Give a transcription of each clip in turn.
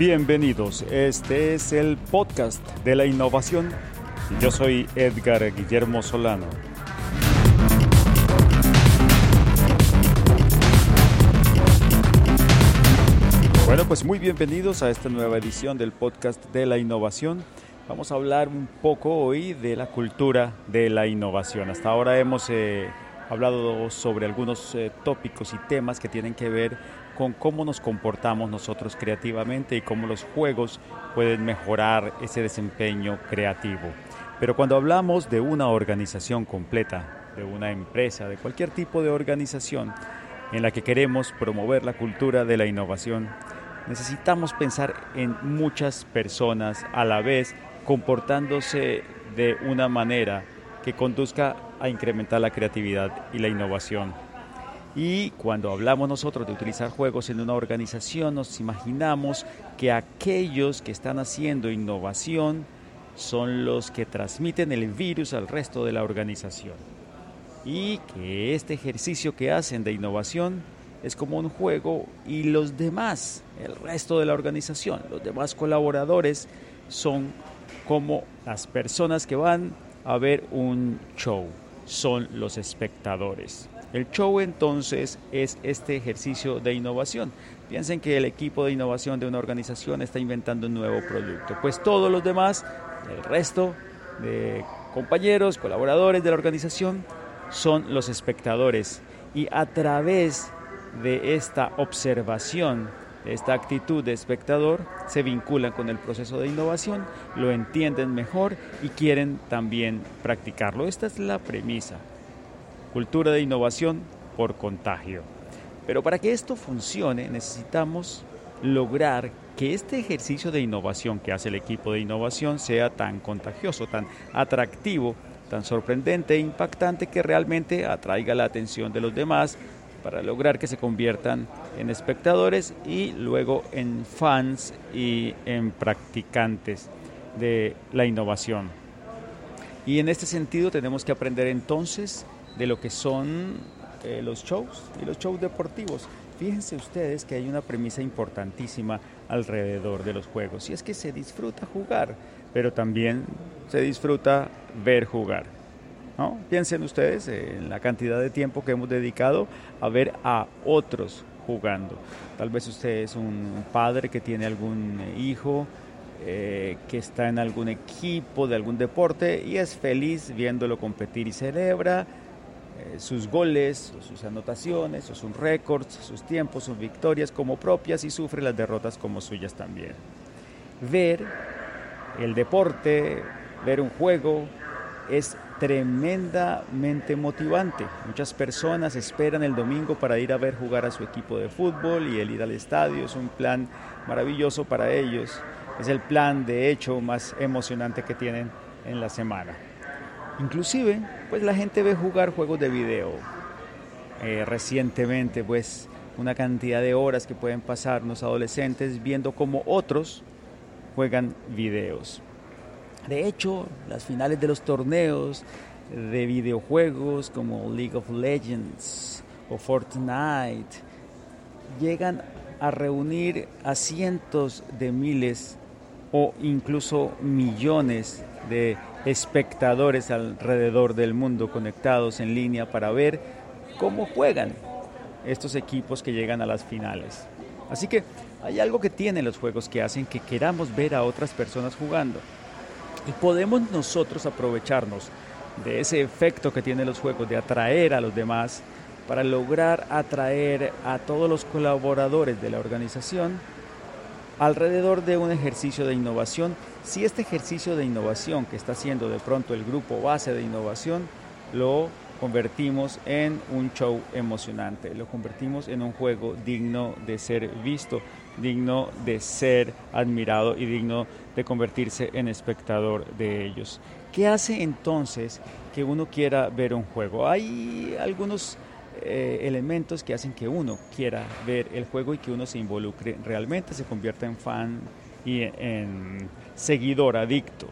Bienvenidos. Este es el podcast de la innovación. Yo soy Edgar Guillermo Solano. Bueno, pues muy bienvenidos a esta nueva edición del podcast de la innovación. Vamos a hablar un poco hoy de la cultura de la innovación. Hasta ahora hemos eh, hablado sobre algunos eh, tópicos y temas que tienen que ver con cómo nos comportamos nosotros creativamente y cómo los juegos pueden mejorar ese desempeño creativo. Pero cuando hablamos de una organización completa, de una empresa, de cualquier tipo de organización en la que queremos promover la cultura de la innovación, necesitamos pensar en muchas personas a la vez comportándose de una manera que conduzca a incrementar la creatividad y la innovación. Y cuando hablamos nosotros de utilizar juegos en una organización, nos imaginamos que aquellos que están haciendo innovación son los que transmiten el virus al resto de la organización. Y que este ejercicio que hacen de innovación es como un juego y los demás, el resto de la organización, los demás colaboradores son como las personas que van a ver un show, son los espectadores. El show entonces es este ejercicio de innovación. Piensen que el equipo de innovación de una organización está inventando un nuevo producto, pues todos los demás, el resto de compañeros, colaboradores de la organización, son los espectadores. Y a través de esta observación, de esta actitud de espectador, se vinculan con el proceso de innovación, lo entienden mejor y quieren también practicarlo. Esta es la premisa. Cultura de innovación por contagio. Pero para que esto funcione necesitamos lograr que este ejercicio de innovación que hace el equipo de innovación sea tan contagioso, tan atractivo, tan sorprendente e impactante que realmente atraiga la atención de los demás, para lograr que se conviertan en espectadores y luego en fans y en practicantes de la innovación. Y en este sentido tenemos que aprender entonces de lo que son eh, los shows y los shows deportivos. Fíjense ustedes que hay una premisa importantísima alrededor de los juegos y es que se disfruta jugar, pero también se disfruta ver jugar. Piensen ustedes en la cantidad de tiempo que hemos dedicado a ver a otros jugando. Tal vez usted es un padre que tiene algún hijo eh, que está en algún equipo de algún deporte y es feliz viéndolo competir y celebra sus goles, sus anotaciones, sus récords, sus tiempos, sus victorias como propias y sufre las derrotas como suyas también. Ver el deporte, ver un juego, es tremendamente motivante. Muchas personas esperan el domingo para ir a ver jugar a su equipo de fútbol y el ir al estadio es un plan maravilloso para ellos. Es el plan de hecho más emocionante que tienen en la semana. Inclusive, pues la gente ve jugar juegos de video. Eh, recientemente, pues una cantidad de horas que pueden pasar los adolescentes viendo cómo otros juegan videos. De hecho, las finales de los torneos de videojuegos como League of Legends o Fortnite llegan a reunir a cientos de miles o incluso millones de espectadores alrededor del mundo conectados en línea para ver cómo juegan estos equipos que llegan a las finales. Así que hay algo que tienen los juegos que hacen que queramos ver a otras personas jugando. Y podemos nosotros aprovecharnos de ese efecto que tienen los juegos de atraer a los demás para lograr atraer a todos los colaboradores de la organización alrededor de un ejercicio de innovación. Si este ejercicio de innovación que está haciendo de pronto el grupo base de innovación lo convertimos en un show emocionante, lo convertimos en un juego digno de ser visto, digno de ser admirado y digno de convertirse en espectador de ellos. ¿Qué hace entonces que uno quiera ver un juego? Hay algunos eh, elementos que hacen que uno quiera ver el juego y que uno se involucre realmente, se convierta en fan y en seguidor adicto.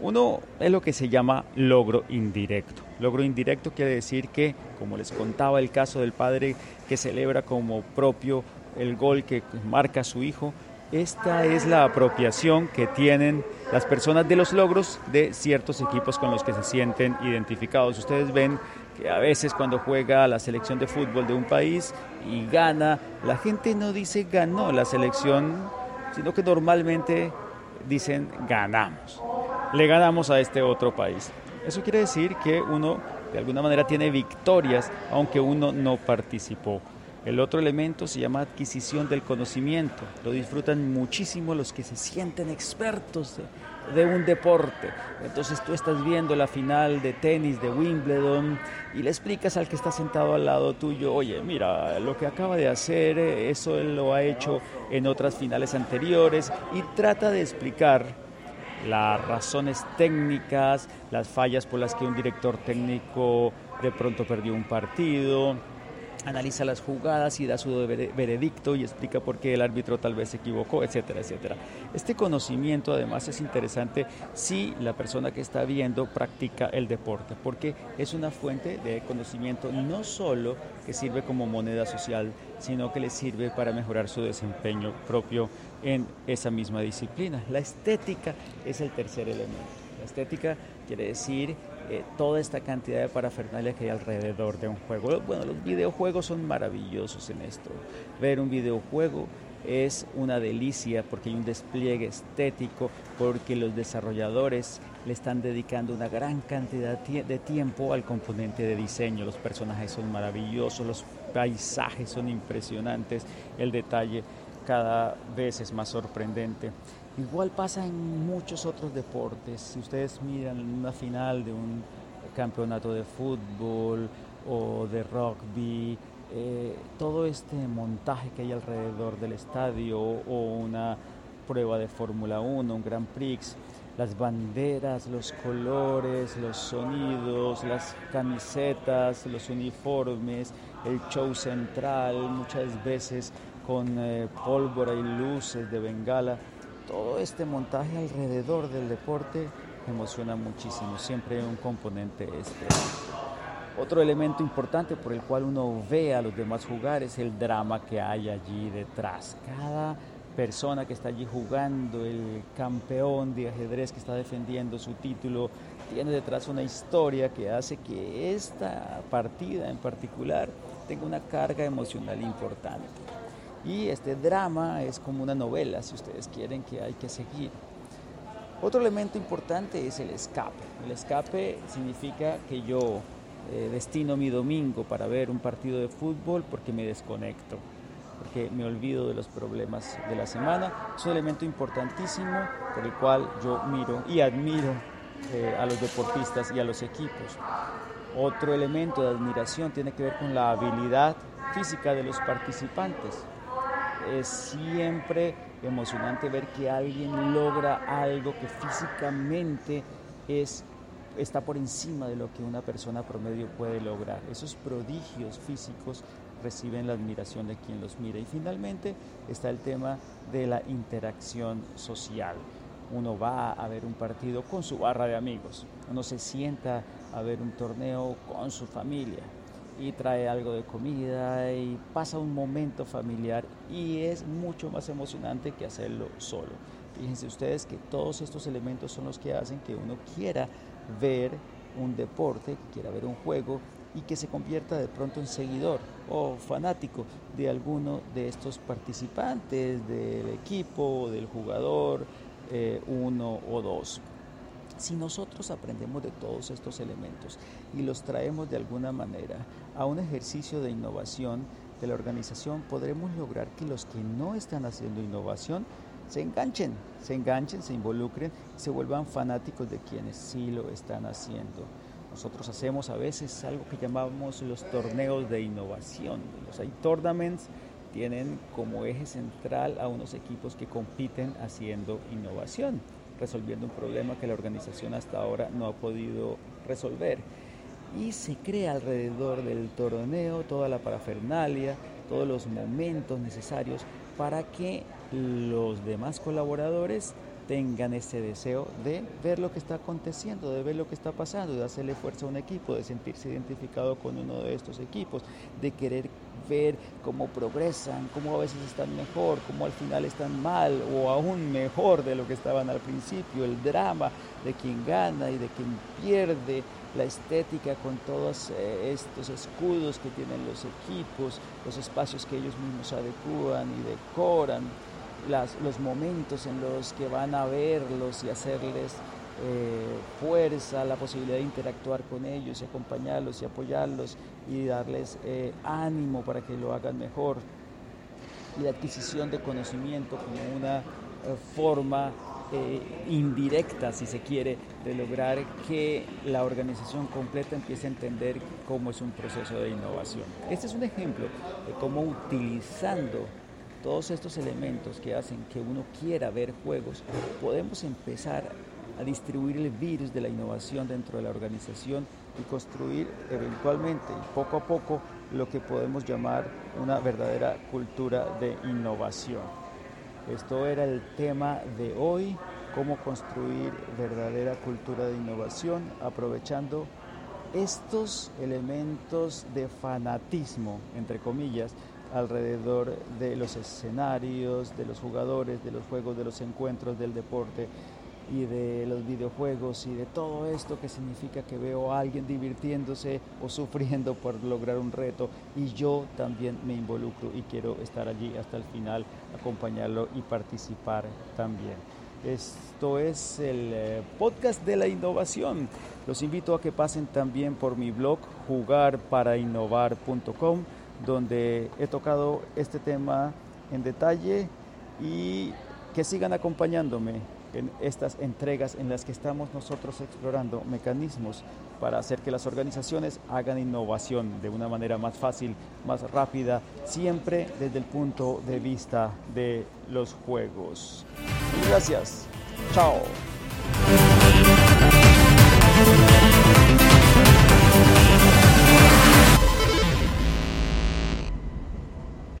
Uno es lo que se llama logro indirecto. Logro indirecto quiere decir que, como les contaba el caso del padre que celebra como propio el gol que marca su hijo, esta es la apropiación que tienen las personas de los logros de ciertos equipos con los que se sienten identificados. Ustedes ven que a veces cuando juega la selección de fútbol de un país y gana, la gente no dice ganó la selección, sino que normalmente dicen ganamos. Le ganamos a este otro país. Eso quiere decir que uno de alguna manera tiene victorias aunque uno no participó. El otro elemento se llama adquisición del conocimiento. Lo disfrutan muchísimo los que se sienten expertos de, un deporte. Entonces tú estás viendo la final de tenis de Wimbledon y le explicas al que está sentado al lado tuyo, oye, mira, lo que acaba de hacer, eh, eso lo ha hecho en otras finales anteriores y trata de explicar las razones técnicas, las fallas por las que un director técnico de pronto perdió un partido analiza las jugadas y da su veredicto y explica por qué el árbitro tal vez se equivocó, etcétera, etcétera. Este conocimiento además es interesante si la persona que está viendo practica el deporte, porque es una fuente de conocimiento no solo que sirve como moneda social, sino que le sirve para mejorar su desempeño propio en esa misma disciplina. La estética es el tercer elemento. La estética quiere decir eh, toda esta cantidad de parafernalia que hay alrededor de un juego. Bueno, los videojuegos son maravillosos en esto. Ver un videojuego es una delicia porque hay un despliegue estético, porque los desarrolladores le están dedicando una gran cantidad de tiempo al componente de diseño. Los personajes son maravillosos, los paisajes son impresionantes, el detalle cada vez es más sorprendente. Igual pasa en muchos otros deportes. Si ustedes miran una final de un campeonato de fútbol o de rugby, eh, todo este montaje que hay alrededor del estadio o una prueba de Fórmula 1, un Grand Prix, las banderas, los colores, los sonidos, las camisetas, los uniformes, el show central, muchas veces con eh, pólvora y luces de bengala todo este montaje alrededor del deporte emociona muchísimo, siempre un componente este. Otro elemento importante por el cual uno ve a los demás jugar es el drama que hay allí detrás. Cada persona que está allí jugando, el campeón de ajedrez que está defendiendo su título, tiene detrás una historia que hace que esta partida en particular tenga una carga emocional importante. Y este drama es como una novela, si ustedes quieren, que hay que seguir. Otro elemento importante es el escape. El escape significa que yo eh, destino mi domingo para ver un partido de fútbol porque me desconecto, porque me olvido de los problemas de la semana. Es un elemento importantísimo por el cual yo miro y admiro eh, a los deportistas y a los equipos. Otro elemento de admiración tiene que ver con la habilidad física de los participantes es siempre emocionante ver que alguien logra algo que físicamente es, está por encima de lo que una persona promedio puede lograr. Esos prodigios físicos reciben la admiración de quien los mira. Y finalmente está el tema de la interacción social. Uno va a ver un partido con su barra de amigos, uno se sienta a ver un torneo con su familia, y trae algo de comida y pasa un momento familiar y es mucho más emocionante que hacerlo solo. Fíjense ustedes que todos estos elementos son los que hacen que uno quiera ver un deporte, que quiera ver un juego y que se convierta de pronto en seguidor o fanático de alguno de estos participantes del equipo, del jugador, eh, uno o dos. Si nosotros aprendemos de todos estos elementos y los traemos de alguna manera a un ejercicio de innovación de la organización, podremos lograr que los que no están haciendo innovación se enganchen, se enganchen, se involucren, se vuelvan fanáticos de quienes sí lo están haciendo. Nosotros hacemos a veces algo que llamamos los torneos de innovación. Los tournaments tienen como eje central a unos equipos que compiten haciendo innovación resolviendo un problema que la organización hasta ahora no ha podido resolver. Y se crea alrededor del torneo toda la parafernalia, todos los momentos necesarios para que los demás colaboradores tengan ese deseo de ver lo que está aconteciendo, de ver lo que está pasando, de hacerle fuerza a un equipo, de sentirse identificado con uno de estos equipos, de querer ver cómo progresan, cómo a veces están mejor, cómo al final están mal o aún mejor de lo que estaban al principio, el drama de quien gana y de quien pierde, la estética con todos eh, estos escudos que tienen los equipos, los espacios que ellos mismos adecúan y decoran, los momentos en los que van a verlos y hacerles eh, fuerza, la posibilidad de interactuar con ellos y acompañarlos y apoyarlos y darles eh, ánimo para que lo hagan mejor. Y la adquisición de conocimiento como una forma eh, indirecta, si se quiere, de lograr que la organización completa empiece a entender cómo es un proceso de innovación. Este es un ejemplo de cómo utilizando todos estos elementos que hacen que uno quiera ver juegos, podemos empezar a distribuir el virus de la innovación dentro de la organización y construir eventualmente y poco a poco lo que podemos llamar una verdadera cultura de innovación. Esto era el tema de hoy, cómo construir verdadera cultura de innovación aprovechando estos elementos de fanatismo, entre comillas, alrededor de los escenarios, de los jugadores, de los juegos, de los encuentros, del deporte y de los videojuegos y de todo esto que significa que veo a alguien divirtiéndose o sufriendo por lograr un reto y yo también me involucro y quiero estar allí hasta el final, acompañarlo y participar también. Esto es el eh, podcast de la innovación. Los invito a que pasen también por mi blog jugarparainnovar.com donde he tocado este tema en detalle y que sigan acompañándome en estas entregas en las que estamos nosotros explorando mecanismos para hacer que las organizaciones hagan innovación de una manera más fácil, más rápida, siempre desde el punto de vista de los juegos. Gracias. Chao.